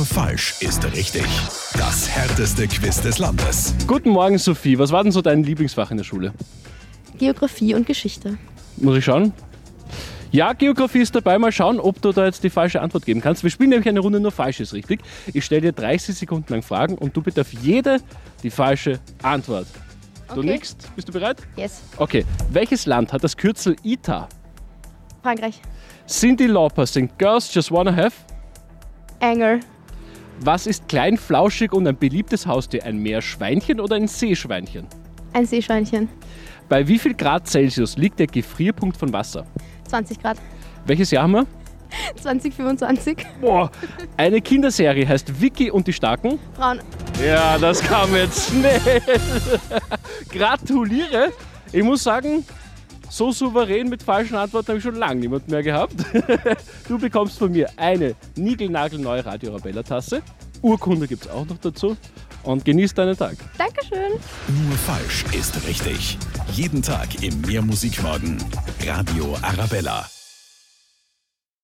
Nur falsch ist richtig. Das härteste Quiz des Landes. Guten Morgen, Sophie. Was war denn so dein Lieblingsfach in der Schule? Geografie und Geschichte. Muss ich schauen? Ja, Geografie ist dabei. Mal schauen, ob du da jetzt die falsche Antwort geben kannst. Wir spielen nämlich eine Runde nur falsch ist richtig. Ich stelle dir 30 Sekunden lang Fragen und du bitte auf jede die falsche Antwort. Du Okay. nickst. Bist du bereit? Yes. Okay. Welches Land hat das Kürzel ITA? Frankreich. Cindy Lauper singt Girls Just Wanna Have. Engel. Was ist klein, flauschig und ein beliebtes Haustier? Ein Meerschweinchen oder ein Seeschweinchen? Ein Seeschweinchen. Bei wie viel Grad Celsius liegt der Gefrierpunkt von Wasser? 20 Grad. Welches Jahr haben wir? 2025. Boah, eine Kinderserie heißt Vicky und die Starken. Frauen. Ja, das kam jetzt schnell. Gratuliere. Ich muss sagen, so souverän mit falschen Antworten habe ich schon lange niemand mehr gehabt. Du bekommst von mir eine niegelnagelneue Radio Arabella Tasse. Urkunde gibt es auch noch dazu. Und genieß deinen Tag. Dankeschön. Nur falsch ist richtig. Jeden Tag im Mehrmusikmorgen. Radio Arabella.